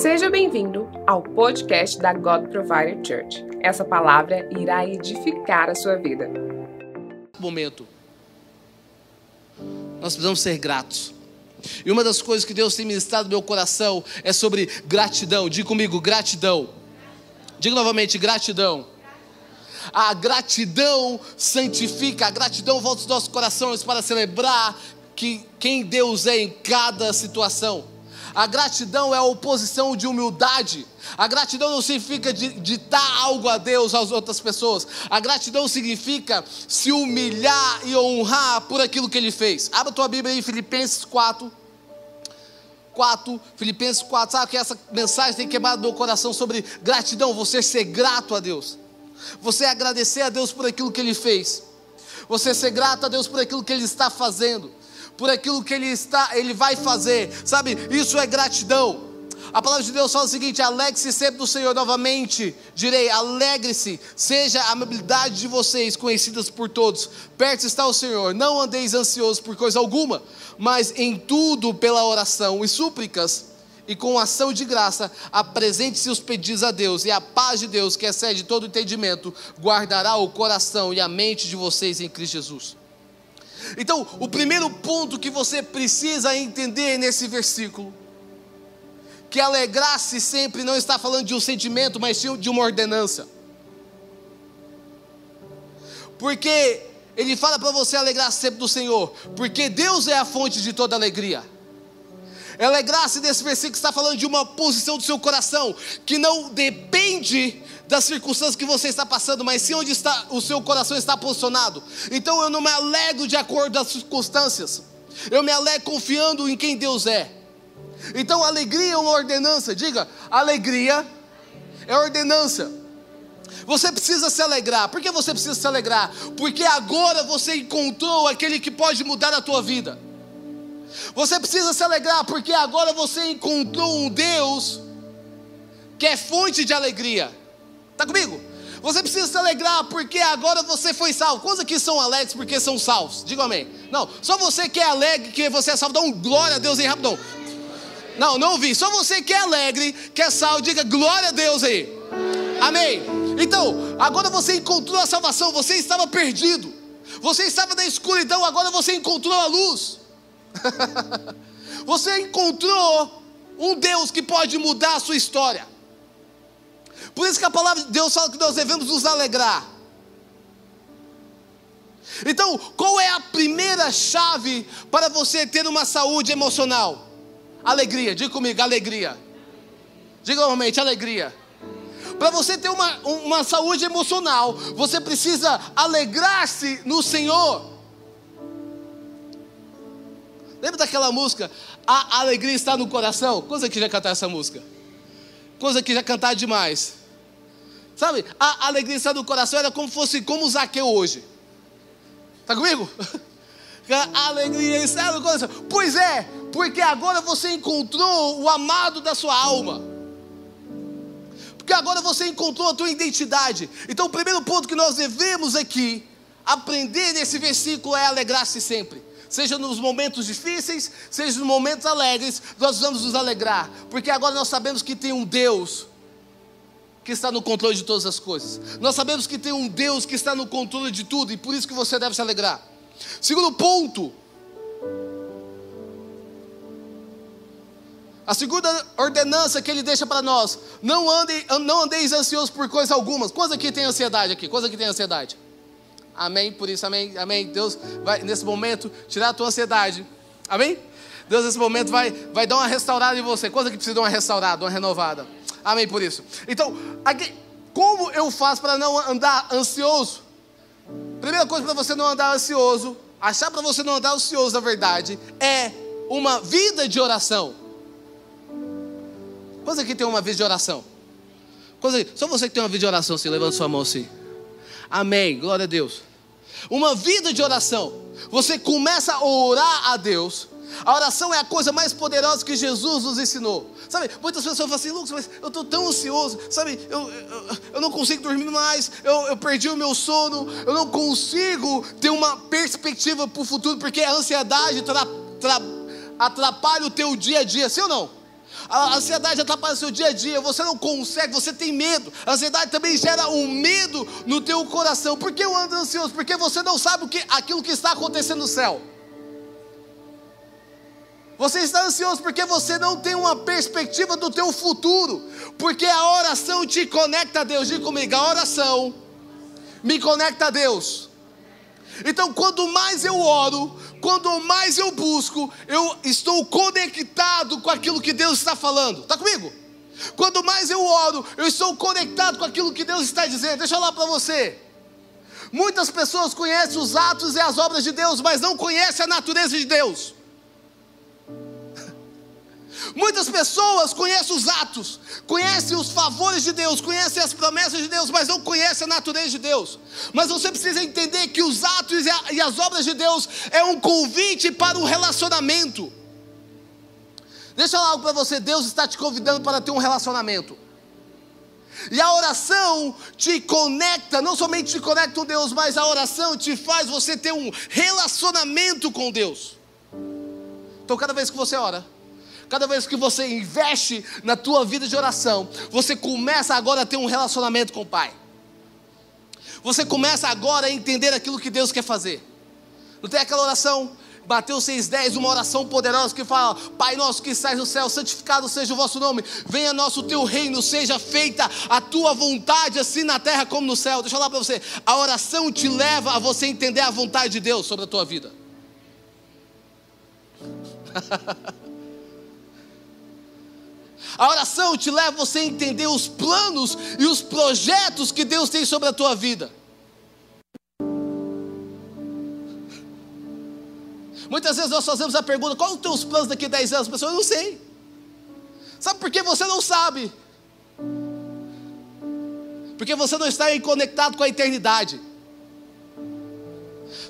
Seja bem-vindo ao podcast da God Provider Church. Essa palavra irá edificar a sua vida. Momento. Nós precisamos ser gratos. E uma das coisas que Deus tem ministrado no meu coração é sobre gratidão. Diga comigo, gratidão. Diga novamente, gratidão. A gratidão santifica, a gratidão volta os nossos corações para celebrar que quem Deus é em cada situação. A gratidão é a oposição de humildade. A gratidão não significa ditar algo a Deus, às outras pessoas. A gratidão significa se humilhar e honrar por aquilo que Ele fez. Abra tua Bíblia aí, Filipenses 4. 4, Filipenses 4, sabe que essa mensagem tem queimado meu coração sobre gratidão, você ser grato a Deus, você agradecer a Deus por aquilo que Ele fez, você ser grato a Deus por aquilo que Ele está fazendo, por aquilo que ele está, ele vai fazer. Sabe? Isso é gratidão. A palavra de Deus fala o seguinte: alegre-se sempre do Senhor novamente. Direi, alegre-se, seja a amabilidade de vocês conhecidas por todos. Perto está o Senhor. Não andeis ansiosos por coisa alguma, mas em tudo pela oração e súplicas e com ação de graça, apresente-se os pedidos a Deus, e a paz de Deus, que excede todo entendimento, guardará o coração e a mente de vocês em Cristo Jesus. Então, o primeiro ponto que você precisa entender nesse versículo, que alegrar-se sempre não está falando de um sentimento, mas sim de uma ordenança. Porque ele fala para você alegrar-se sempre do Senhor, porque Deus é a fonte de toda alegria. Alegrar-se nesse versículo está falando de uma posição do seu coração que não depende das circunstâncias que você está passando, mas sim onde está o seu coração está posicionado. Então eu não me alegro de acordo com as circunstâncias. Eu me alegro confiando em quem Deus é. Então alegria é uma ordenança. Diga, alegria é ordenança. Você precisa se alegrar. Por que você precisa se alegrar? Porque agora você encontrou aquele que pode mudar a tua vida. Você precisa se alegrar porque agora você encontrou um Deus que é fonte de alegria. Está comigo? Você precisa se alegrar porque agora você foi salvo. Quantos aqui são alegres porque são salvos? Diga amém. Não, só você que é alegre que você é salvo. Dá um glória a Deus aí, rapidão. Não, não ouvi. Só você que é alegre, que é salvo, diga glória a Deus aí. Amém. Então, agora você encontrou a salvação. Você estava perdido. Você estava na escuridão, agora você encontrou a luz. você encontrou um Deus que pode mudar a sua história. Por isso que a palavra de Deus fala que nós devemos nos alegrar. Então, qual é a primeira chave para você ter uma saúde emocional? Alegria, diga comigo, alegria. Diga normalmente, alegria. Para você ter uma, uma saúde emocional, você precisa alegrar-se no Senhor. Lembra daquela música? A alegria está no coração? Coisa que já cantar essa música? Coisa que já cantar demais. Sabe, a alegria no coração era como fosse como Zaqueu hoje. Está comigo? A alegria no coração. Pois é, porque agora você encontrou o amado da sua alma. Porque agora você encontrou a tua identidade. Então, o primeiro ponto que nós devemos aqui aprender nesse versículo é alegrar-se sempre. Seja nos momentos difíceis, seja nos momentos alegres, nós vamos nos alegrar. Porque agora nós sabemos que tem um Deus que está no controle de todas as coisas. Nós sabemos que tem um Deus que está no controle de tudo e por isso que você deve se alegrar. Segundo ponto, a segunda ordenança que ele deixa para nós: não, ande, não andeis ansiosos por coisa alguma. Coisa que tem ansiedade aqui, coisa que tem ansiedade. Amém? Por isso, amém, amém. Deus vai nesse momento tirar a tua ansiedade. Amém? Deus nesse momento vai, vai dar uma restaurada em você. Coisa que precisa de uma restaurada, uma renovada. Amém por isso. Então, aqui, como eu faço para não andar ansioso? Primeira coisa para você não andar ansioso, achar para você não andar ansioso, na verdade, é uma vida de oração. Quantos aqui tem uma vida de oração? Quantos Só você que tem uma vida de oração, assim, levanta sua mão assim. Amém, glória a Deus. Uma vida de oração. Você começa a orar a Deus a oração é a coisa mais poderosa que Jesus nos ensinou. Sabe, muitas pessoas falam assim, Lucas, mas eu estou tão ansioso, sabe, eu, eu, eu, não consigo dormir mais, eu, eu perdi o meu sono, eu não consigo ter uma perspectiva para o futuro, porque a ansiedade tra, tra, atrapalha o teu dia a dia, sim ou não? A ansiedade atrapalha o seu dia a dia, você não consegue, você tem medo. A ansiedade também gera um medo no teu coração. Por que eu ando ansioso? Porque você não sabe o que, aquilo que está acontecendo no céu. Você está ansioso porque você não tem uma perspectiva do teu futuro. Porque a oração te conecta a Deus. Diga comigo, a oração me conecta a Deus. Então, quando mais eu oro, quando mais eu busco, eu estou conectado com aquilo que Deus está falando. Está comigo? Quanto mais eu oro, eu estou conectado com aquilo que Deus está dizendo. Deixa eu falar para você. Muitas pessoas conhecem os atos e as obras de Deus, mas não conhecem a natureza de Deus. Muitas pessoas conhecem os atos, conhecem os favores de Deus, conhecem as promessas de Deus, mas não conhecem a natureza de Deus. Mas você precisa entender que os atos e as obras de Deus é um convite para o relacionamento. Deixa eu falar algo para você: Deus está te convidando para ter um relacionamento. E a oração te conecta, não somente te conecta com Deus, mas a oração te faz você ter um relacionamento com Deus. Então, cada vez que você ora, Cada vez que você investe na tua vida de oração, você começa agora a ter um relacionamento com o Pai. Você começa agora a entender aquilo que Deus quer fazer. Não tem aquela oração, Mateus 6,10, uma oração poderosa que fala: Pai nosso que estás no céu, santificado seja o vosso nome, venha nosso teu reino, seja feita a tua vontade, assim na terra como no céu. Deixa eu falar para você: a oração te leva a você entender a vontade de Deus sobre a tua vida. A oração te leva você a entender os planos e os projetos que Deus tem sobre a tua vida. Muitas vezes nós fazemos a pergunta: qual os teus planos daqui a 10 anos? A pessoa, eu não sei. Sabe por que você não sabe? Porque você não está conectado com a eternidade.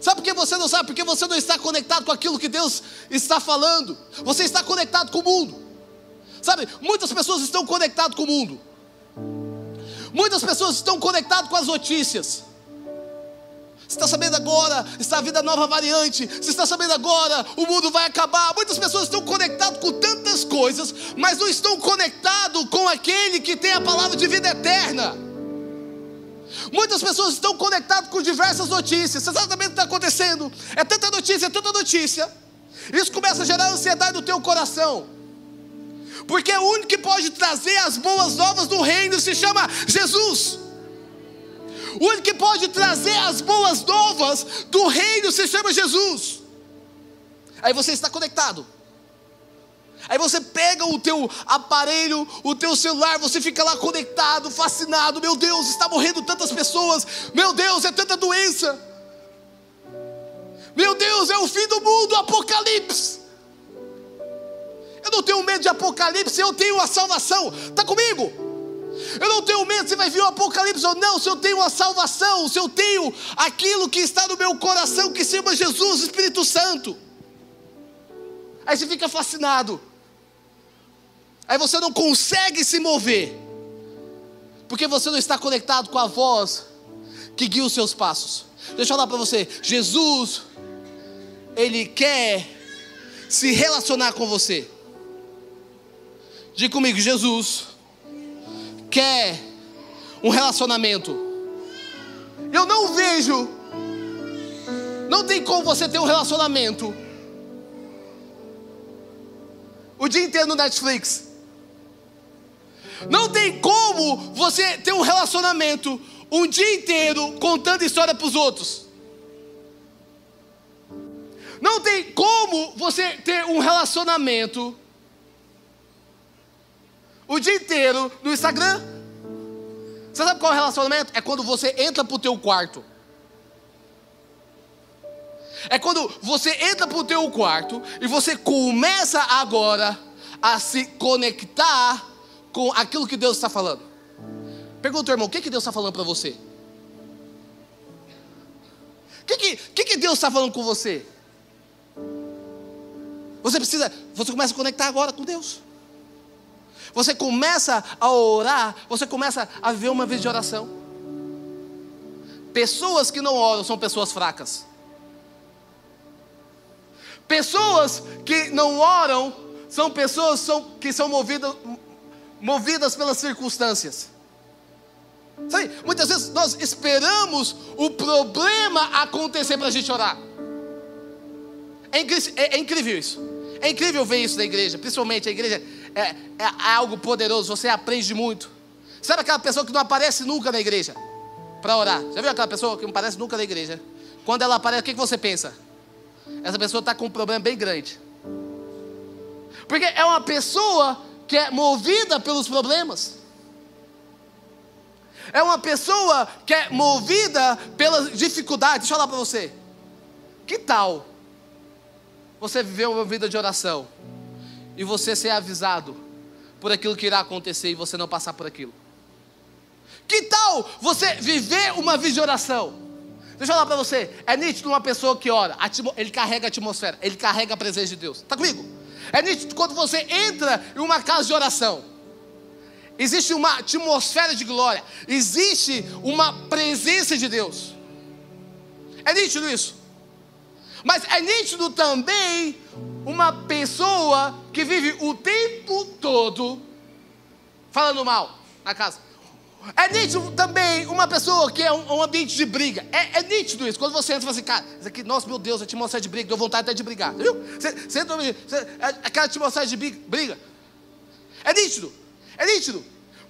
Sabe por que você não sabe? Porque você não está conectado com aquilo que Deus está falando. Você está conectado com o mundo. Sabe, muitas pessoas estão conectadas com o mundo. Muitas pessoas estão conectadas com as notícias. Você está sabendo agora, está a nova variante. Você está sabendo agora, o mundo vai acabar. Muitas pessoas estão conectadas com tantas coisas, mas não estão conectadas com aquele que tem a palavra de vida eterna. Muitas pessoas estão conectadas com diversas notícias. Você está sabendo o que está acontecendo? É tanta notícia, é tanta notícia. Isso começa a gerar ansiedade no teu coração porque o único que pode trazer as boas novas do reino se chama Jesus. O único que pode trazer as boas novas do reino se chama Jesus. Aí você está conectado. Aí você pega o teu aparelho, o teu celular, você fica lá conectado, fascinado. Meu Deus, está morrendo tantas pessoas. Meu Deus, é tanta doença. Meu Deus, é o fim do mundo, apocalipse. Eu não tenho medo de apocalipse, eu tenho a salvação. Está comigo? Eu não tenho medo se vai vir o apocalipse ou não, se eu tenho a salvação, se eu tenho aquilo que está no meu coração, que chama Jesus, Espírito Santo. Aí você fica fascinado. Aí você não consegue se mover, porque você não está conectado com a voz que guia os seus passos. Deixa eu falar para você: Jesus, Ele quer se relacionar com você. Diga comigo, Jesus quer um relacionamento. Eu não vejo, não tem como você ter um relacionamento o dia inteiro no Netflix. Não tem como você ter um relacionamento um dia inteiro contando história para os outros. Não tem como você ter um relacionamento o dia inteiro no Instagram. Você sabe qual é o relacionamento? É quando você entra para o teu quarto. É quando você entra para o teu quarto e você começa agora a se conectar com aquilo que Deus está falando. Pergunta, irmão, o que, que Deus está falando para você? O que, que, que, que Deus está falando com você? Você precisa, você começa a conectar agora com Deus. Você começa a orar, você começa a viver uma vida de oração. Pessoas que não oram são pessoas fracas. Pessoas que não oram são pessoas que são movidas, movidas pelas circunstâncias. Sabe, muitas vezes nós esperamos o problema acontecer para a gente orar. É, é, é, incrível isso. É incrível ver isso na igreja, principalmente a igreja é, é, é algo poderoso, você aprende muito. Sabe aquela pessoa que não aparece nunca na igreja para orar? Já viu aquela pessoa que não aparece nunca na igreja? Quando ela aparece, o que você pensa? Essa pessoa está com um problema bem grande. Porque é uma pessoa que é movida pelos problemas. É uma pessoa que é movida pelas dificuldades. Deixa eu falar para você. Que tal você viver uma vida de oração e você ser avisado por aquilo que irá acontecer e você não passar por aquilo? Que tal você viver uma vida de oração? Deixa eu falar para você, é nítido uma pessoa que ora, ele carrega a atmosfera, ele carrega a presença de Deus. Está comigo? É nítido quando você entra em uma casa de oração, existe uma atmosfera de glória, existe uma presença de Deus. É nítido isso. Mas é nítido também uma pessoa que vive o tempo todo falando mal na casa. É nítido também uma pessoa que é um, um ambiente de briga. É, é, nítido isso. Quando você entra e fala assim, cara, isso aqui, nossa, meu Deus, a atmosfera de briga, deu vontade até de brigar. Viu? Você, você entra, você, é, aquela atmosfera de briga. É nítido. É nítido.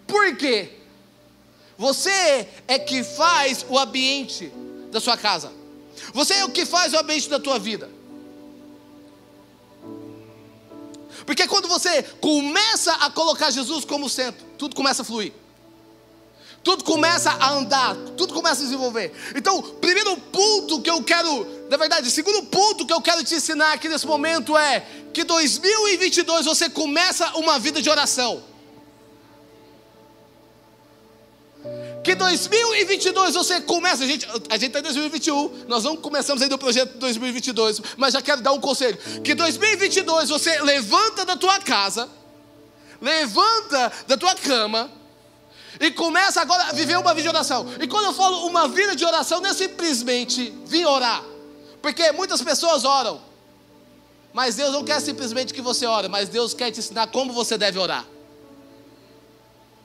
Por quê? Você é que faz o ambiente da sua casa. Você é o que faz o ambiente da tua vida. Porque quando você começa a colocar Jesus como centro, tudo começa a fluir. Tudo começa a andar, tudo começa a desenvolver. Então, primeiro ponto que eu quero, na verdade, segundo ponto que eu quero te ensinar aqui nesse momento é que 2022 você começa uma vida de oração. Que 2022 você começa, a gente a gente está em 2021, nós não começamos ainda o projeto de 2022, mas já quero dar um conselho. Que 2022 você levanta da tua casa, levanta da tua cama, e começa agora a viver uma vida de oração. E quando eu falo uma vida de oração, não é simplesmente vir orar, porque muitas pessoas oram, mas Deus não quer simplesmente que você ore, mas Deus quer te ensinar como você deve orar.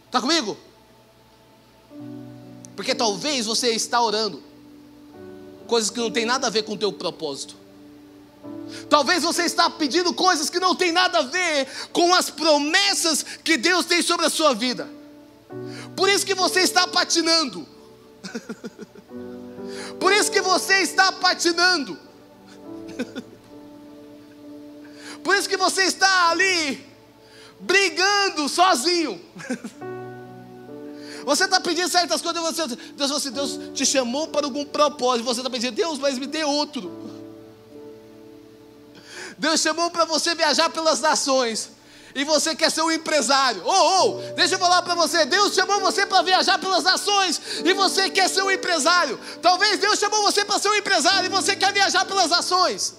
Está comigo? Porque talvez você está orando coisas que não tem nada a ver com o teu propósito. Talvez você está pedindo coisas que não tem nada a ver com as promessas que Deus tem sobre a sua vida. Por isso que você está patinando. Por isso que você está patinando. Por isso que você está ali brigando sozinho. Você está pedindo certas coisas, você, Deus, você, Deus te chamou para algum propósito. Você está pedindo, Deus, mas me dê outro. Deus chamou para você viajar pelas nações e você quer ser um empresário. Oh, oh, deixa eu falar para você: Deus chamou você para viajar pelas nações e você quer ser um empresário. Talvez Deus chamou você para ser um empresário e você quer viajar pelas nações.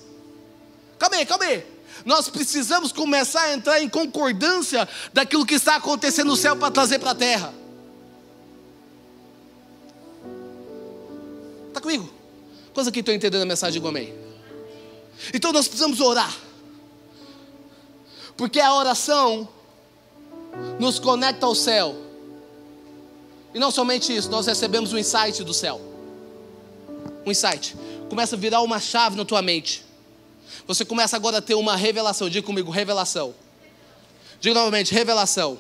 Calma aí, calma aí. Nós precisamos começar a entrar em concordância daquilo que está acontecendo no céu para trazer para a terra. Está comigo? Coisa que estou entendendo a mensagem, digo amém. Então nós precisamos orar. Porque a oração nos conecta ao céu. E não somente isso, nós recebemos um insight do céu. Um insight. Começa a virar uma chave na tua mente. Você começa agora a ter uma revelação. Diga comigo, revelação. Diga novamente, revelação.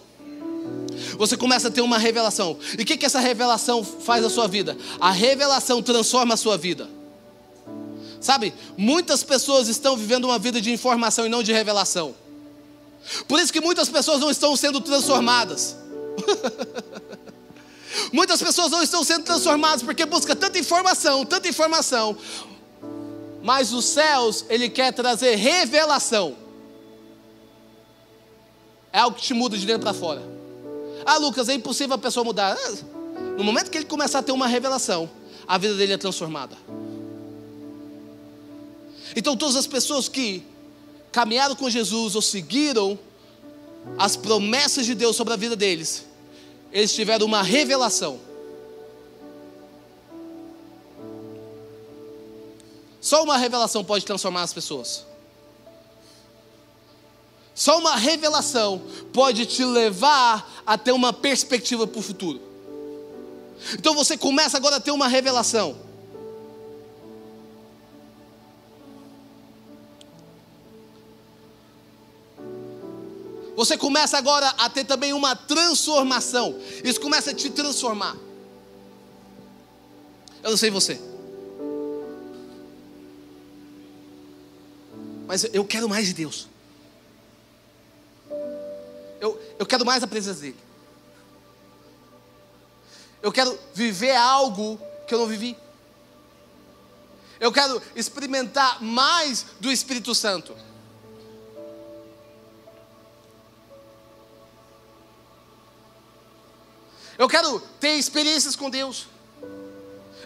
Você começa a ter uma revelação. E o que, que essa revelação faz na sua vida? A revelação transforma a sua vida. Sabe, muitas pessoas estão vivendo uma vida de informação e não de revelação. Por isso que muitas pessoas não estão sendo transformadas. muitas pessoas não estão sendo transformadas porque busca tanta informação, tanta informação. Mas os céus, ele quer trazer revelação. É algo que te muda de dentro para fora. Ah, Lucas, é impossível a pessoa mudar. Ah, no momento que ele começar a ter uma revelação, a vida dele é transformada. Então, todas as pessoas que caminharam com Jesus ou seguiram as promessas de Deus sobre a vida deles, eles tiveram uma revelação. Só uma revelação pode transformar as pessoas. Só uma revelação pode te levar a ter uma perspectiva para o futuro. Então você começa agora a ter uma revelação. Você começa agora a ter também uma transformação. Isso começa a te transformar. Eu não sei você. Mas eu quero mais de Deus. Eu, quero mais a presença dEle. Eu quero viver algo que eu não vivi. Eu quero experimentar mais do Espírito Santo. Eu quero ter experiências com Deus.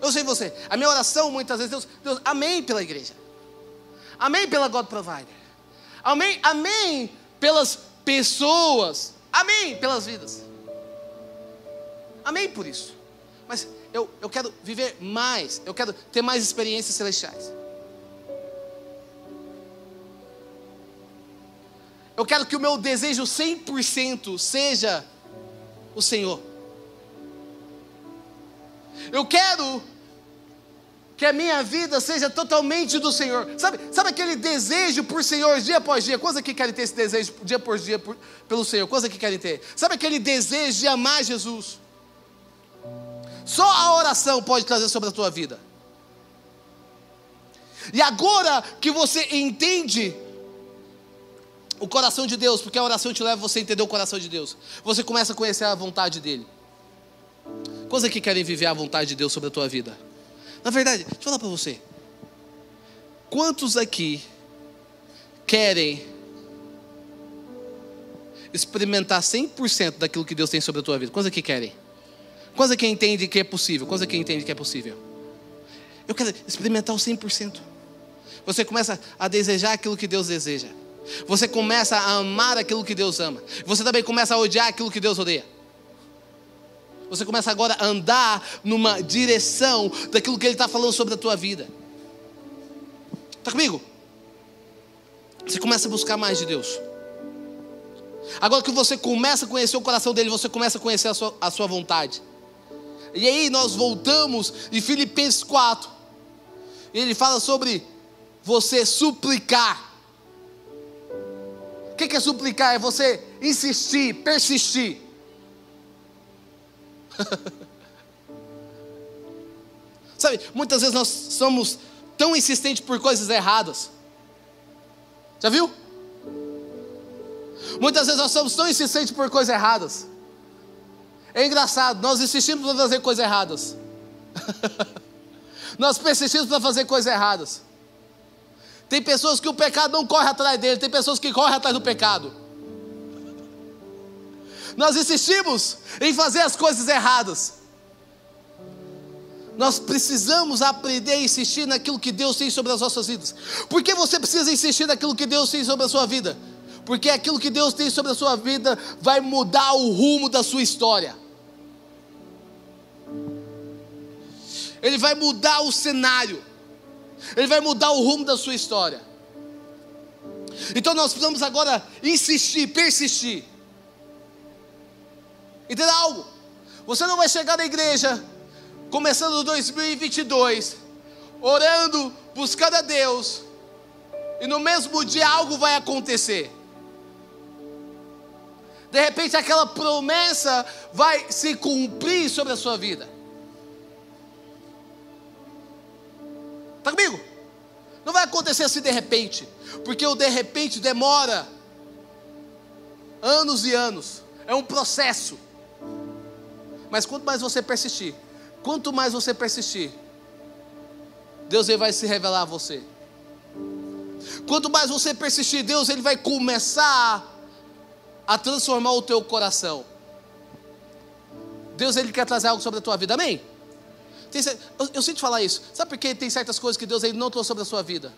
Eu sei você, a minha oração muitas vezes, Deus, Deus, amém pela igreja. Amém pela God Provider. Amém, amém pelas pessoas. Amém pelas vidas. Amém por isso. Mas eu, eu quero viver mais, eu quero ter mais experiências celestiais. Eu quero que o meu desejo 100% seja o Senhor. Eu quero que a minha vida seja totalmente do Senhor. Sabe, sabe aquele desejo por Senhor dia após dia? Quantos aqui querem ter esse desejo dia por dia por, pelo Senhor? Quantos aqui querem ter? Sabe aquele desejo de amar Jesus? Só a oração pode trazer sobre a tua vida. E agora que você entende o coração de Deus, porque a oração te leva você entender o coração de Deus, você começa a conhecer a vontade dEle. Quantos aqui querem viver a vontade de Deus sobre a tua vida? Na verdade, deixa eu falar para você. Quantos aqui querem experimentar 100% daquilo que Deus tem sobre a tua vida? Quantos aqui querem? Quantos aqui entendem que é possível? Quantos aqui entendem que é possível? Eu quero experimentar o 100%. Você começa a desejar aquilo que Deus deseja. Você começa a amar aquilo que Deus ama. Você também começa a odiar aquilo que Deus odeia. Você começa agora a andar numa direção daquilo que Ele está falando sobre a tua vida. Está comigo? Você começa a buscar mais de Deus. Agora que você começa a conhecer o coração dele, você começa a conhecer a sua, a sua vontade. E aí nós voltamos em Filipenses 4. E ele fala sobre você suplicar. O que é suplicar? É você insistir, persistir. Sabe, muitas vezes nós somos tão insistentes por coisas erradas. Já viu? Muitas vezes nós somos tão insistentes por coisas erradas. É engraçado, nós insistimos para fazer coisas erradas. nós persistimos para fazer coisas erradas. Tem pessoas que o pecado não corre atrás dele, tem pessoas que correm atrás do pecado. Nós insistimos em fazer as coisas erradas. Nós precisamos aprender a insistir naquilo que Deus tem sobre as nossas vidas. Por que você precisa insistir naquilo que Deus tem sobre a sua vida? Porque aquilo que Deus tem sobre a sua vida vai mudar o rumo da sua história. Ele vai mudar o cenário. Ele vai mudar o rumo da sua história. Então nós precisamos agora insistir, persistir. Entenda algo? Você não vai chegar na igreja, começando 2022, orando, buscando a Deus, e no mesmo dia algo vai acontecer. De repente aquela promessa vai se cumprir sobre a sua vida. Está comigo? Não vai acontecer assim de repente, porque o de repente demora anos e anos, é um processo. Mas quanto mais você persistir, quanto mais você persistir, Deus ele vai se revelar a você. Quanto mais você persistir, Deus ele vai começar a transformar o teu coração. Deus ele quer trazer algo sobre a tua vida, amém? Tem, eu, eu sinto falar isso. Sabe por que tem certas coisas que Deus ele não trouxe sobre a sua vida?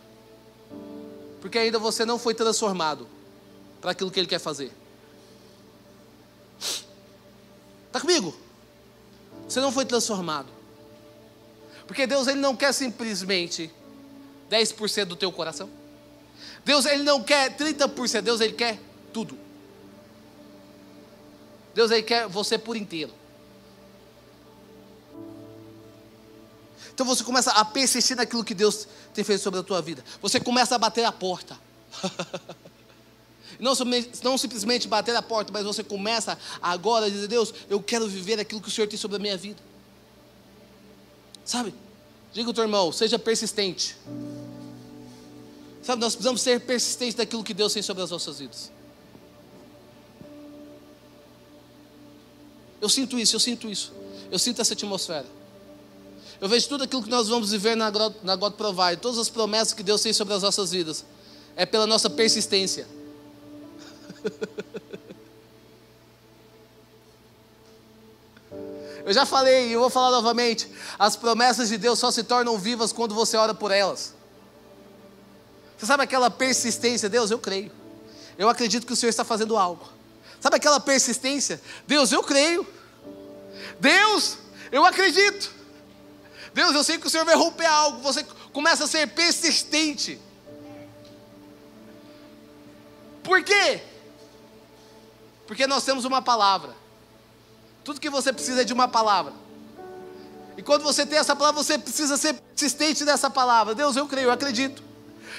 Porque ainda você não foi transformado para aquilo que Ele quer fazer. Está comigo? Você não foi transformado. Porque Deus ele não quer simplesmente 10% do teu coração. Deus ele não quer 30%, Deus ele quer tudo. Deus aí quer você por inteiro. Então você começa a persistir naquilo que Deus tem feito sobre a tua vida. Você começa a bater a porta. não, não simplesmente bater a porta, mas você começa agora a dizer: Deus, eu quero viver aquilo que o Senhor tem sobre a minha vida. Sabe? Diga ao teu irmão, seja persistente. Sabe, nós precisamos ser persistentes naquilo que Deus tem sobre as nossas vidas. Eu sinto isso, eu sinto isso. Eu sinto essa atmosfera. Eu vejo tudo aquilo que nós vamos viver na, na God Provide, todas as promessas que Deus tem sobre as nossas vidas. É pela nossa persistência. Eu já falei e eu vou falar novamente: as promessas de Deus só se tornam vivas quando você ora por elas. Você sabe aquela persistência? Deus, eu creio. Eu acredito que o Senhor está fazendo algo. Sabe aquela persistência? Deus, eu creio. Deus, eu acredito. Deus, eu sei que o Senhor vai romper algo. Você começa a ser persistente. Por quê? Porque nós temos uma palavra. Tudo que você precisa é de uma palavra. E quando você tem essa palavra, você precisa ser persistente nessa palavra. Deus, eu creio, eu acredito.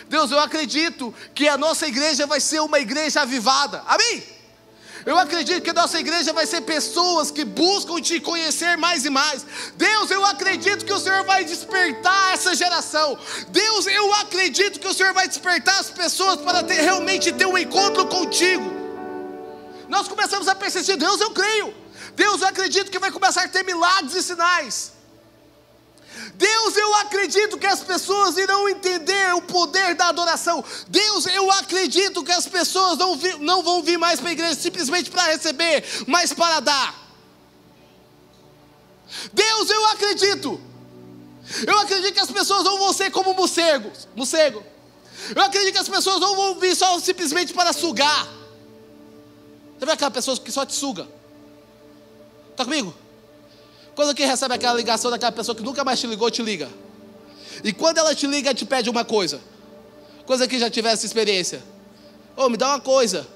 Deus, eu acredito que a nossa igreja vai ser uma igreja avivada. Amém? Eu acredito que a nossa igreja vai ser pessoas que buscam te conhecer mais e mais. Deus, eu acredito que o Senhor vai despertar essa geração. Deus, eu acredito que o Senhor vai despertar as pessoas para ter, realmente ter um encontro contigo. Nós começamos a persistir, Deus, eu creio. Deus, eu acredito que vai começar a ter milagres e sinais. Deus, eu acredito que as pessoas irão entender o poder da adoração. Deus, eu acredito que as pessoas não, vi, não vão vir mais para a igreja simplesmente para receber, mas para dar. Deus, eu acredito. Eu acredito que as pessoas não vão ser como morcegos, morcego. Eu acredito que as pessoas não vão vir só simplesmente para sugar. Você vê aquela pessoa que só te suga? Está comigo? Quando que recebe aquela ligação daquela pessoa que nunca mais te ligou, te liga. E quando ela te liga, te pede uma coisa. Coisa que já tivesse experiência. Ô, oh, me dá uma coisa.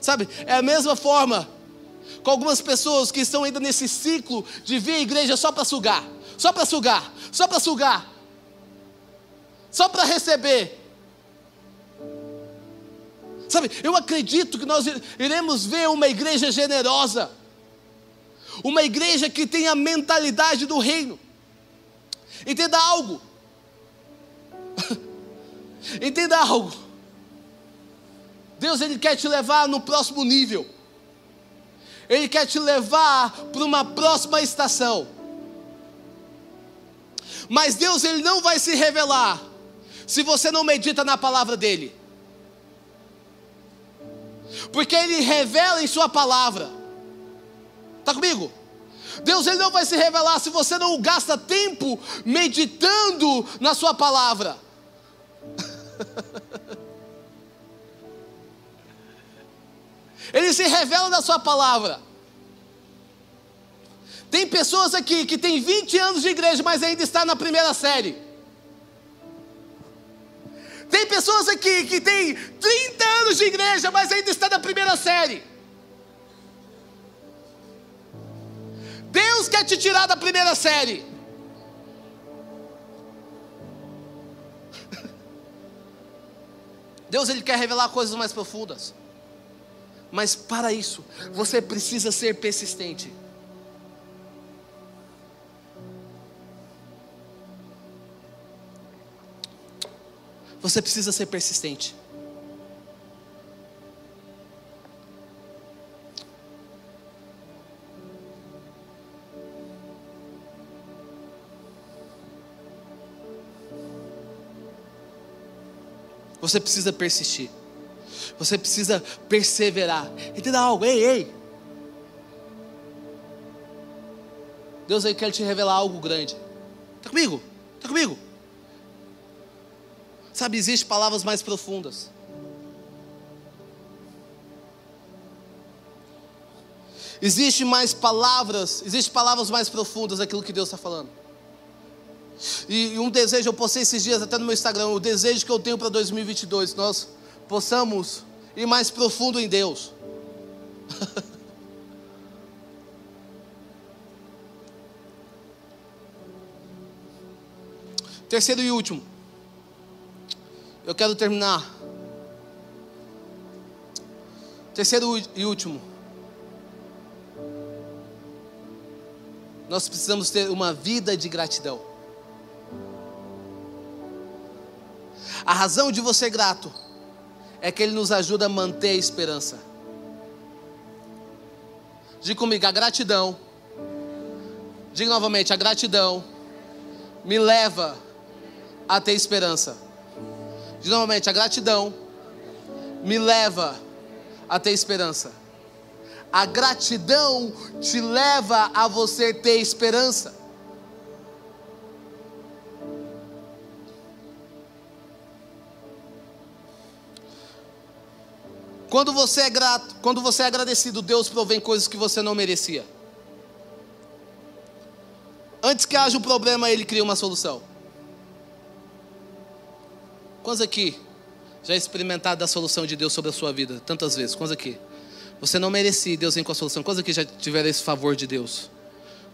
Sabe? É a mesma forma com algumas pessoas que estão ainda nesse ciclo de vir à igreja só para sugar, só para sugar, só para sugar, só para receber. Sabe, eu acredito que nós iremos ver uma igreja generosa uma igreja que tem a mentalidade do reino. Entenda algo. Entenda algo. Deus ele quer te levar no próximo nível. Ele quer te levar para uma próxima estação. Mas Deus ele não vai se revelar se você não medita na palavra dele. Porque ele revela em sua palavra. Está comigo? Deus ele não vai se revelar se você não gasta tempo meditando na sua palavra. Ele se revela na sua palavra. Tem pessoas aqui que têm 20 anos de igreja, mas ainda está na primeira série. Tem pessoas aqui que têm 30 anos de igreja, mas ainda está na primeira série. Deus quer te tirar da primeira série. Deus ele quer revelar coisas mais profundas. Mas para isso, você precisa ser persistente. Você precisa ser persistente. Você precisa persistir. Você precisa perseverar. Entenda algo, ei, ei. Deus aí quer te revelar algo grande. Está comigo? Está comigo? Sabe, existem palavras mais profundas. Existem mais palavras, existem palavras mais profundas daquilo que Deus está falando. E um desejo, eu postei esses dias até no meu Instagram, o desejo que eu tenho para 2022, nós possamos e mais profundo em Deus. Terceiro e último. Eu quero terminar. Terceiro e último. Nós precisamos ter uma vida de gratidão. A razão de você ser grato é que Ele nos ajuda a manter a esperança. Diga comigo, a gratidão. Diga novamente, a gratidão me leva a ter esperança. Diga novamente, a gratidão me leva a ter esperança. A gratidão te leva a você ter esperança. Quando você é grato, quando você é agradecido, Deus provém coisas que você não merecia. Antes que haja um problema, Ele cria uma solução. Quantos aqui já experimentaram da solução de Deus sobre a sua vida? Tantas vezes. Quantos aqui? Você não merecia, Deus vem com a solução. Quantos aqui já tiveram esse favor de Deus?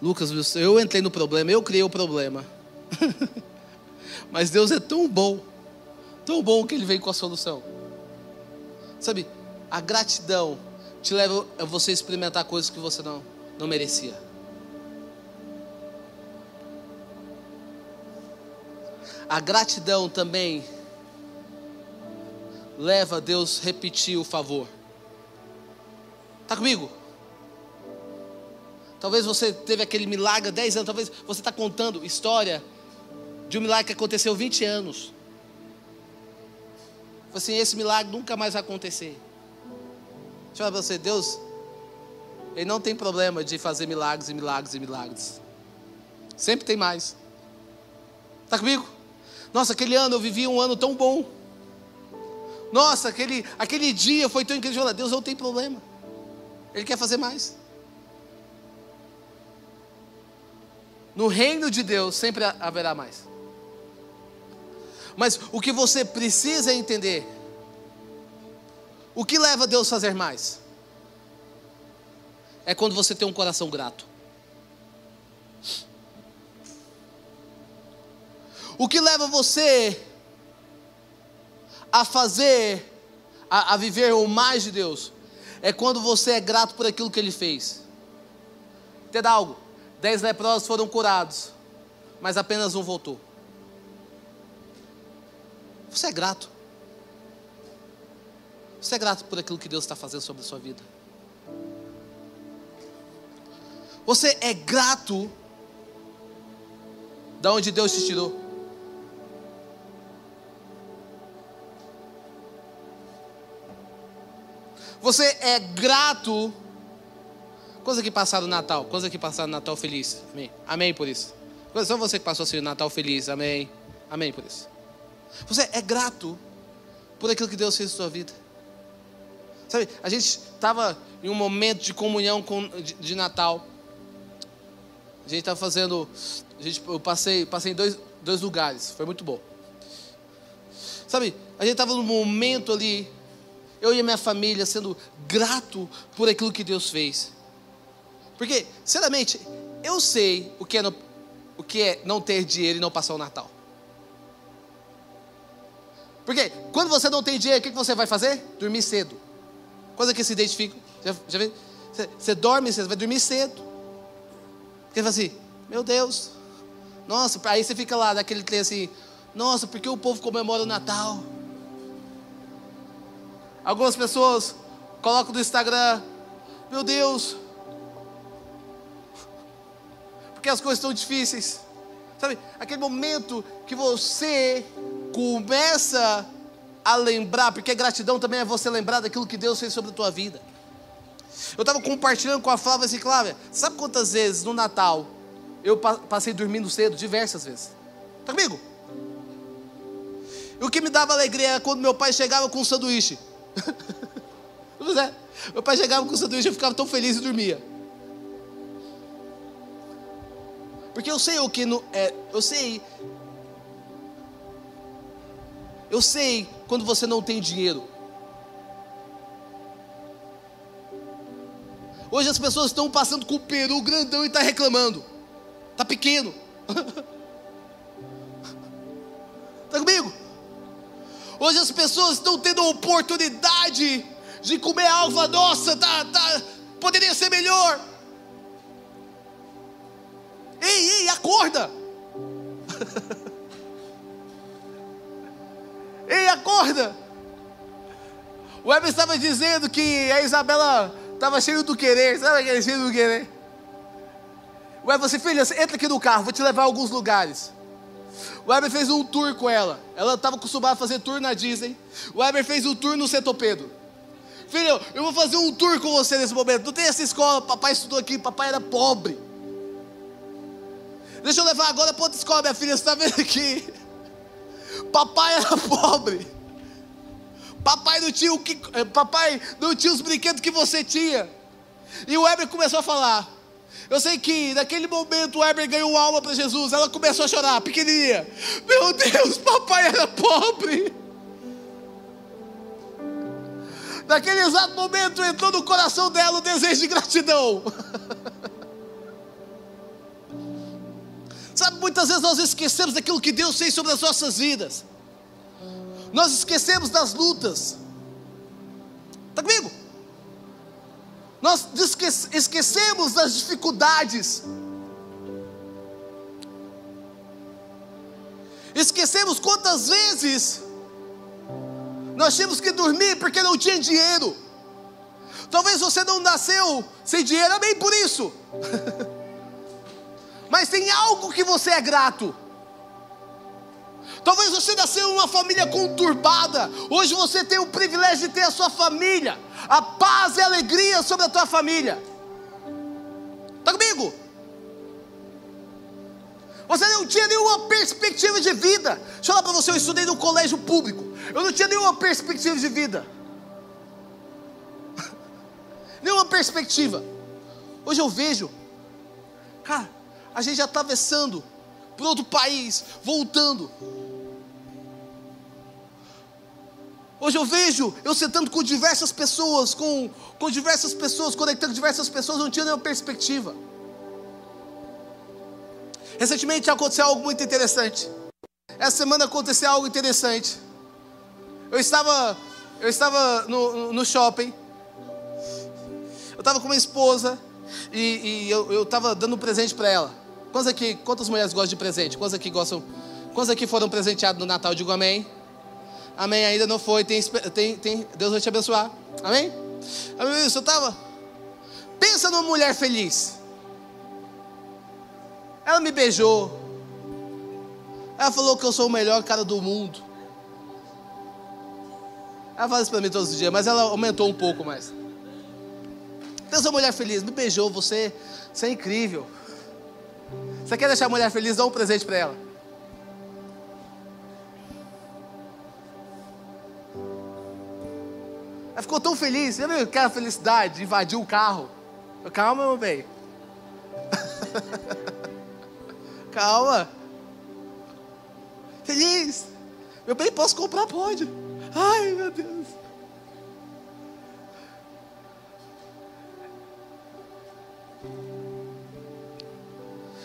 Lucas, eu entrei no problema, eu criei o problema. Mas Deus é tão bom, tão bom que Ele vem com a solução. Sabe, a gratidão te leva a você experimentar coisas que você não, não merecia. A gratidão também leva Deus repetir o favor. Está comigo? Talvez você teve aquele milagre há 10 anos, talvez você está contando história de um milagre que aconteceu 20 anos. Assim, esse milagre nunca mais vai acontecer. Deixa eu falar para você, Deus, Ele não tem problema de fazer milagres e milagres e milagres. Sempre tem mais. Está comigo? Nossa, aquele ano eu vivi um ano tão bom. Nossa, aquele, aquele dia foi tão incrível. Deus não tem problema. Ele quer fazer mais. No reino de Deus sempre haverá mais. Mas o que você precisa entender o que leva Deus a fazer mais? É quando você tem um coração grato. O que leva você a fazer, a, a, viver o mais de Deus, é quando você é grato por aquilo que Ele fez. Entenda algo? Dez leprosos foram curados, mas apenas um voltou. Você é grato. Você é grato por aquilo que Deus está fazendo sobre a sua vida? Você é grato da onde Deus te tirou? Você é grato? Coisa que passaram o Natal, coisa que passaram o Natal feliz. Amém. Amém por isso. Só você que passou o Natal feliz. Amém. Amém por isso. Você é grato por aquilo que Deus fez na sua vida? Sabe, a gente estava em um momento de comunhão com, de, de, Natal. A gente estava fazendo. A gente, eu passei, passei em dois, dois lugares, foi muito bom. Sabe, a gente estava num momento ali, eu e a minha família sendo grato por aquilo que Deus fez. Porque, sinceramente, eu sei o que é, no, o que é não ter dinheiro e não passar o Natal. Porque quando você não tem dinheiro, o que você vai fazer? Dormir cedo. Coisa que se identifica. Já, já vê? Você, você dorme, você vai dormir cedo. Porque fala assim, meu Deus. Nossa, aí você fica lá daquele trem assim, nossa, porque o povo comemora o Natal? Algumas pessoas colocam no Instagram, meu Deus, porque as coisas estão difíceis. Sabe, aquele momento que você começa a lembrar, porque gratidão também é você lembrar daquilo que Deus fez sobre a tua vida. Eu estava compartilhando com a Flávia assim, Flávia, sabe quantas vezes no Natal eu passei dormindo cedo? Diversas vezes. Está comigo? E o que me dava alegria era quando meu pai chegava com um sanduíche. Mas é. Meu pai chegava com o sanduíche, eu ficava tão feliz e dormia. Porque eu sei o que não é. Eu sei. Eu sei quando você não tem dinheiro. Hoje as pessoas estão passando com o peru grandão e está reclamando. Está pequeno. Está comigo? Hoje as pessoas estão tendo a oportunidade de comer alva nossa, tá, tá, poderia ser melhor. Ei, ei, acorda! ei, acorda! O Weber estava dizendo que a Isabela estava cheia do querer, sabe aquele cheio do querer? O Weber, você filha, entra aqui no carro, vou te levar a alguns lugares. O Weber fez um tour com ela. Ela estava acostumada a fazer tour na Disney. O Weber fez um tour no Seto Pedro. Filho, eu vou fazer um tour com você nesse momento. Não tem essa escola, papai estudou aqui, papai era pobre. Deixa eu levar agora para outra escola, minha filha, você está vendo aqui? Papai era pobre. Papai não tinha o que, eh, papai não tinha os brinquedos que você tinha. E o Weber começou a falar. Eu sei que naquele momento o Weber ganhou alma para Jesus. Ela começou a chorar, pequenininha. Meu Deus, papai era pobre. Naquele exato momento entrou no coração dela o desejo de gratidão. Sabe, muitas vezes nós esquecemos daquilo que Deus fez sobre as nossas vidas. Nós esquecemos das lutas. Está comigo? Nós esquecemos das dificuldades. Esquecemos quantas vezes nós tínhamos que dormir porque não tinha dinheiro. Talvez você não nasceu sem dinheiro, amém por isso. mas tem algo que você é grato. Talvez você nasceu em uma família conturbada. Hoje você tem o privilégio de ter a sua família. A paz e a alegria sobre a tua família. Está comigo? Você não tinha nenhuma perspectiva de vida. Deixa eu falar para você, eu estudei no colégio público. Eu não tinha nenhuma perspectiva de vida. nenhuma perspectiva. Hoje eu vejo, cara, a gente atravessando para outro país, voltando. Hoje eu vejo eu sentando com diversas pessoas, com, com diversas pessoas, conectando diversas pessoas, não tinha nenhuma perspectiva. Recentemente aconteceu algo muito interessante. Essa semana aconteceu algo interessante. Eu estava, eu estava no, no shopping. Eu estava com minha esposa e, e eu estava dando um presente para ela. Quantas aqui, quantas mulheres gostam de presente? Quantas aqui gostam? Quantas aqui foram presenteados no Natal? Digo amém. Amém. Ainda não foi. Tem, tem, tem, Deus vai te abençoar. Amém? Amém. Eu estava. Pensa numa mulher feliz. Ela me beijou. Ela falou que eu sou o melhor cara do mundo. Ela faz isso para mim todos os dias, mas ela aumentou um pouco mais. Pensa uma mulher feliz, me beijou, você, você é incrível. Você quer deixar a mulher feliz? Dá um presente para ela. Ela ficou tão feliz. Você viu aquela felicidade? Invadiu o carro. Calma, meu bem. Calma. Feliz. Meu bem, posso comprar? Pode. Ai, meu Deus.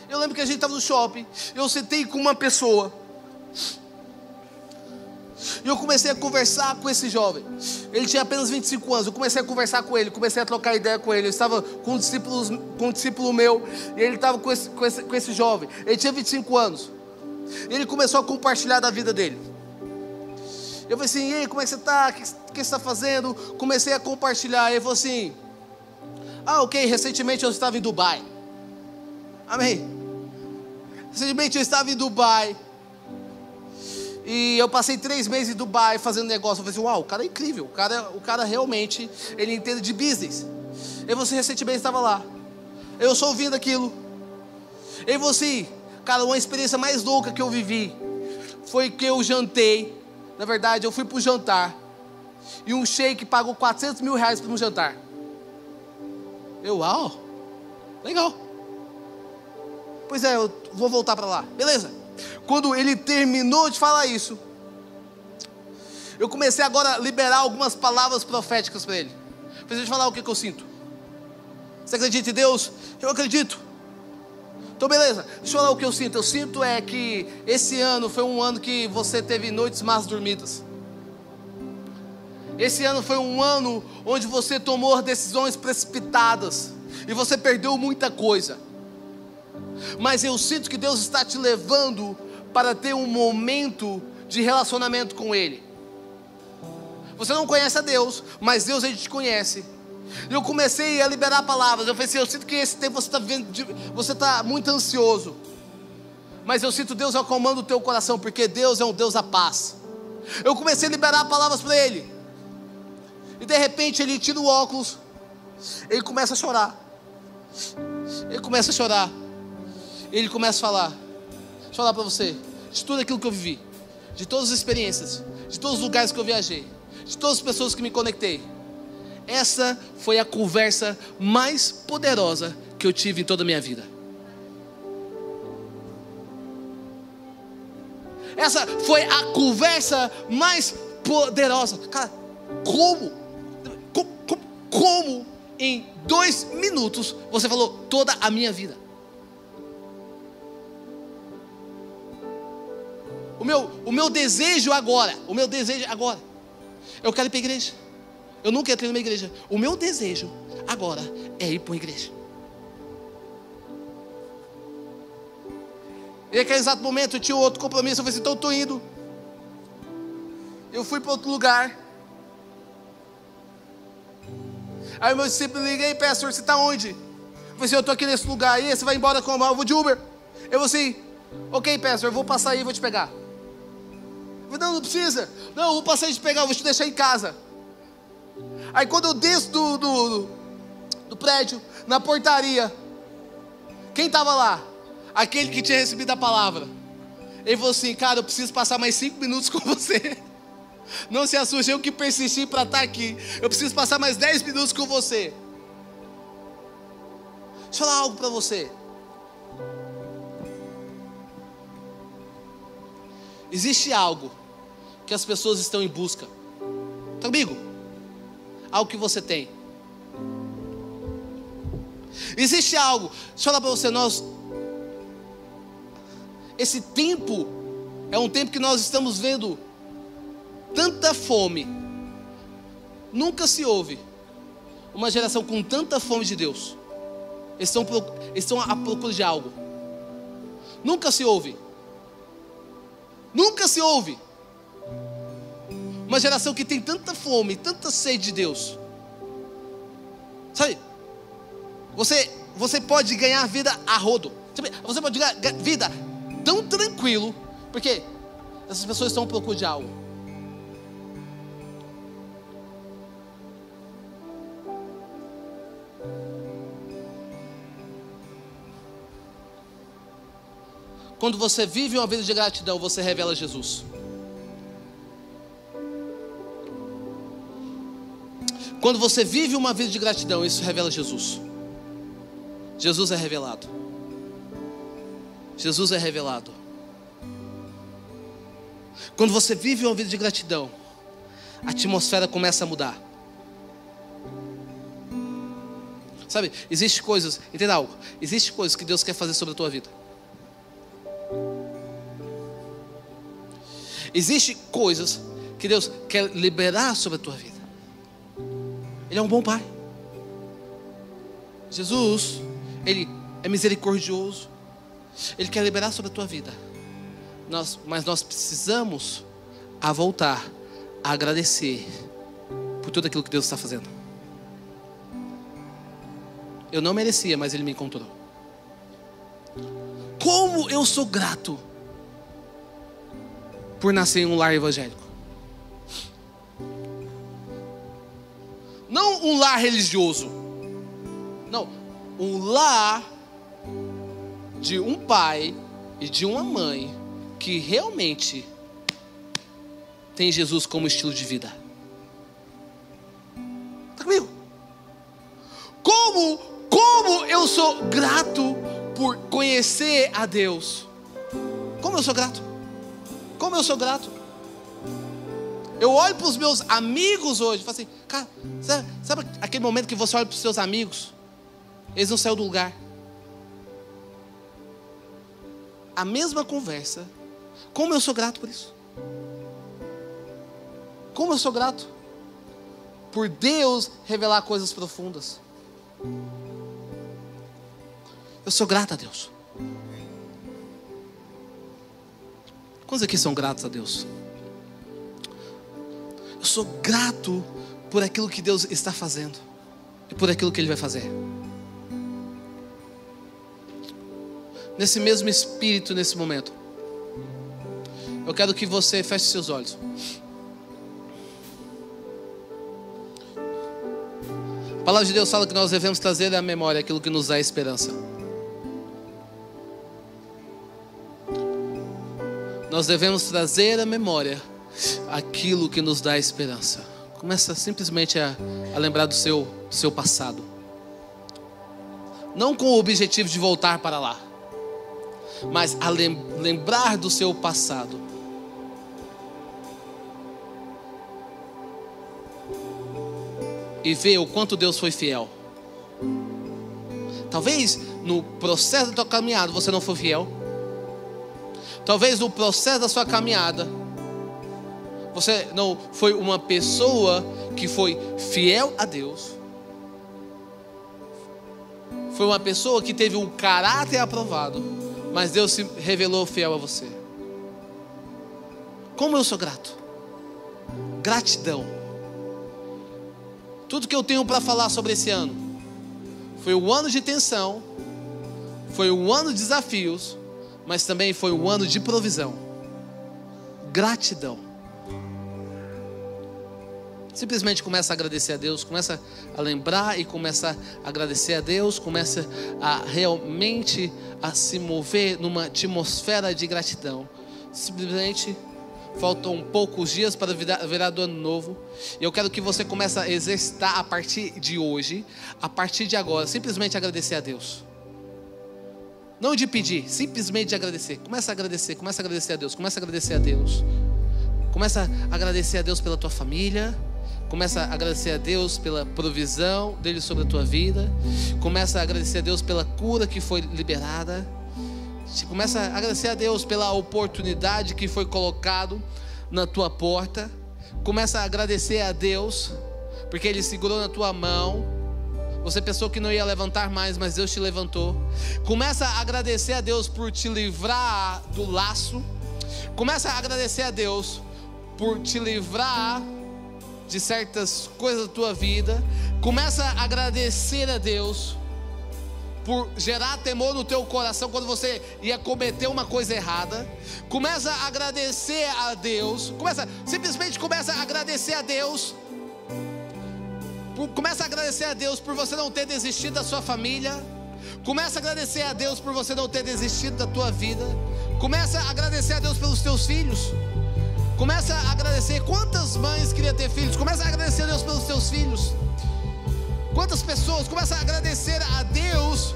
Eu lembro que a gente estava no shopping, eu sentei com uma pessoa. E eu comecei a conversar com esse jovem. Ele tinha apenas 25 anos. Eu comecei a conversar com ele, comecei a trocar ideia com ele. Eu estava com um, discípulo, com um discípulo meu, e ele estava com esse, com, esse, com esse jovem. Ele tinha 25 anos. Ele começou a compartilhar da vida dele. Eu falei assim: e aí, como é que você está? O que, que você está fazendo? Comecei a compartilhar. Ele falou assim: ah, ok, recentemente eu estava em Dubai. Amém. Recentemente eu estava em Dubai. E eu passei três meses em Dubai fazendo negócio. Eu falei assim, uau, o cara é incrível. O cara, o cara realmente, ele entende de business. E você recentemente estava lá. Eu só ouvindo aquilo. E você, cara, uma experiência mais louca que eu vivi foi que eu jantei. Na verdade, eu fui para o jantar. E um sheik pagou 400 mil reais para um jantar. Eu, uau, legal. Pois é, eu vou voltar para lá. Beleza. Quando ele terminou de falar isso, eu comecei agora a liberar algumas palavras proféticas para ele. Preciso falar o que, que eu sinto. Você acredita em Deus? Eu acredito. Então, beleza. Deixa eu falar o que eu sinto. Eu sinto é que esse ano foi um ano que você teve noites más dormidas. Esse ano foi um ano onde você tomou decisões precipitadas e você perdeu muita coisa. Mas eu sinto que Deus está te levando para ter um momento de relacionamento com Ele. Você não conhece a Deus, mas Deus ele te conhece. E eu comecei a liberar palavras. Eu falei assim: eu sinto que esse tempo você está você está muito ansioso. Mas eu sinto Deus acalmando o teu coração, porque Deus é um Deus da paz. Eu comecei a liberar palavras para ele. E de repente ele tira o óculos, ele começa a chorar. Ele começa a chorar. Ele começa a falar. Deixa eu falar para você, de tudo aquilo que eu vivi, de todas as experiências, de todos os lugares que eu viajei, de todas as pessoas que me conectei. Essa foi a conversa mais poderosa que eu tive em toda a minha vida. Essa foi a conversa mais poderosa. Cara, como? Como, como em dois minutos você falou toda a minha vida? O meu, o meu desejo agora, o meu desejo agora, eu quero ir para a igreja. Eu nunca entrei numa igreja. O meu desejo agora é ir para uma igreja. E naquele exato momento eu tinha outro compromisso. Eu falei assim: então eu estou indo. Eu fui para outro lugar. Aí meu discípulo liguei, pastor, você está onde? Eu falei assim: eu estou aqui nesse lugar aí, você vai embora como? Eu vou de Uber. Eu vou assim, ok, pastor, eu vou passar aí e vou te pegar. Não, não precisa. Não, vou passar te pegar, vou te deixar em casa. Aí quando eu desço do, do, do, do prédio, na portaria, quem estava lá? aquele que tinha recebido a palavra. Ele falou assim: Cara, eu preciso passar mais cinco minutos com você. Não se assuste, eu que persisti para estar tá aqui. Eu preciso passar mais dez minutos com você. Deixa eu falar algo para você. Existe algo que as pessoas estão em busca. Tá comigo? Algo que você tem. Existe algo. Deixa eu falar para você, nós esse tempo é um tempo que nós estamos vendo tanta fome. Nunca se houve uma geração com tanta fome de Deus. Eles estão, estão à procura de algo. Nunca se houve. Nunca se houve. Uma geração que tem tanta fome, tanta sede de Deus. Sabe? Você, você pode ganhar vida a rodo. Você pode ganhar vida tão tranquilo, porque essas pessoas estão à procura de algo. Quando você vive uma vida de gratidão, você revela Jesus. Quando você vive uma vida de gratidão, isso revela Jesus. Jesus é revelado. Jesus é revelado. Quando você vive uma vida de gratidão, a atmosfera começa a mudar. Sabe, existe coisas, entenda algo, existe coisas que Deus quer fazer sobre a tua vida. Existe coisas que Deus quer liberar sobre a tua vida. Ele é um bom pai. Jesus, ele é misericordioso. Ele quer liberar sobre a tua vida. Nós, mas nós precisamos a voltar a agradecer por tudo aquilo que Deus está fazendo. Eu não merecia, mas Ele me encontrou. Como eu sou grato por nascer em um lar evangélico. Não um lar religioso. Não, um lar de um pai e de uma mãe que realmente tem Jesus como estilo de vida. Está comigo? Como, como eu sou grato por conhecer a Deus. Como eu sou grato. Como eu sou grato. Eu olho para os meus amigos hoje e falo assim, cara, sabe, sabe aquele momento que você olha para os seus amigos Eles não saiu do lugar. A mesma conversa. Como eu sou grato por isso. Como eu sou grato por Deus revelar coisas profundas. Eu sou grato a Deus. Quantos aqui são gratos a Deus? Eu sou grato por aquilo que Deus está fazendo e por aquilo que Ele vai fazer. Nesse mesmo espírito, nesse momento, eu quero que você feche seus olhos. A palavra de Deus fala que nós devemos trazer à memória aquilo que nos dá esperança. Nós devemos trazer à memória aquilo que nos dá esperança. Começa simplesmente a, a lembrar do seu, do seu passado. Não com o objetivo de voltar para lá, mas a lem, lembrar do seu passado. E ver o quanto Deus foi fiel. Talvez no processo da tua caminhada você não foi fiel. Talvez no processo da sua caminhada você não foi uma pessoa que foi fiel a Deus. Foi uma pessoa que teve um caráter aprovado, mas Deus se revelou fiel a você. Como eu sou grato. Gratidão. Tudo que eu tenho para falar sobre esse ano foi um ano de tensão, foi um ano de desafios, mas também foi um ano de provisão. Gratidão. Simplesmente começa a agradecer a Deus, começa a lembrar e começa a agradecer a Deus, começa a realmente a se mover numa atmosfera de gratidão. Simplesmente faltam poucos dias para virar do ano novo. E eu quero que você comece a exercitar a partir de hoje, a partir de agora, simplesmente agradecer a Deus. Não de pedir, simplesmente de agradecer. Começa a agradecer, começa a agradecer a Deus, começa a agradecer a Deus. Começa a agradecer a Deus pela tua família. Começa a agradecer a Deus pela provisão dele sobre a tua vida. Começa a agradecer a Deus pela cura que foi liberada. Começa a agradecer a Deus pela oportunidade que foi colocado na tua porta. Começa a agradecer a Deus porque ele segurou na tua mão. Você pensou que não ia levantar mais, mas Deus te levantou. Começa a agradecer a Deus por te livrar do laço. Começa a agradecer a Deus por te livrar de certas coisas da tua vida. Começa a agradecer a Deus por gerar temor no teu coração quando você ia cometer uma coisa errada. Começa a agradecer a Deus. Começa, simplesmente começa a agradecer a Deus. Começa a agradecer a Deus por você não ter desistido da sua família. Começa a agradecer a Deus por você não ter desistido da tua vida. Começa a agradecer a Deus pelos teus filhos. Começa a agradecer. Quantas mães queriam ter filhos? Começa a agradecer a Deus pelos seus filhos. Quantas pessoas? Começa a agradecer a Deus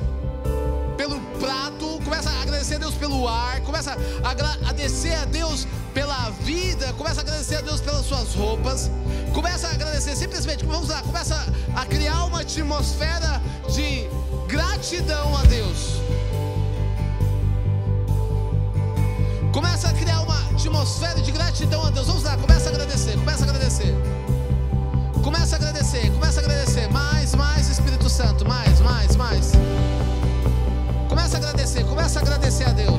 pelo prato. Começa a agradecer a Deus pelo ar. Começa a agradecer a Deus pela vida. Começa a agradecer a Deus pelas suas roupas. Começa a agradecer simplesmente. Vamos lá. Começa a criar uma atmosfera de gratidão a Deus. Começa a criar uma atmosfera de gratidão a Deus. Vamos lá, começa a agradecer, começa a agradecer. Começa a agradecer, começa a agradecer. Mais, mais, Espírito Santo, mais, mais, mais. Começa a agradecer, começa a agradecer a Deus.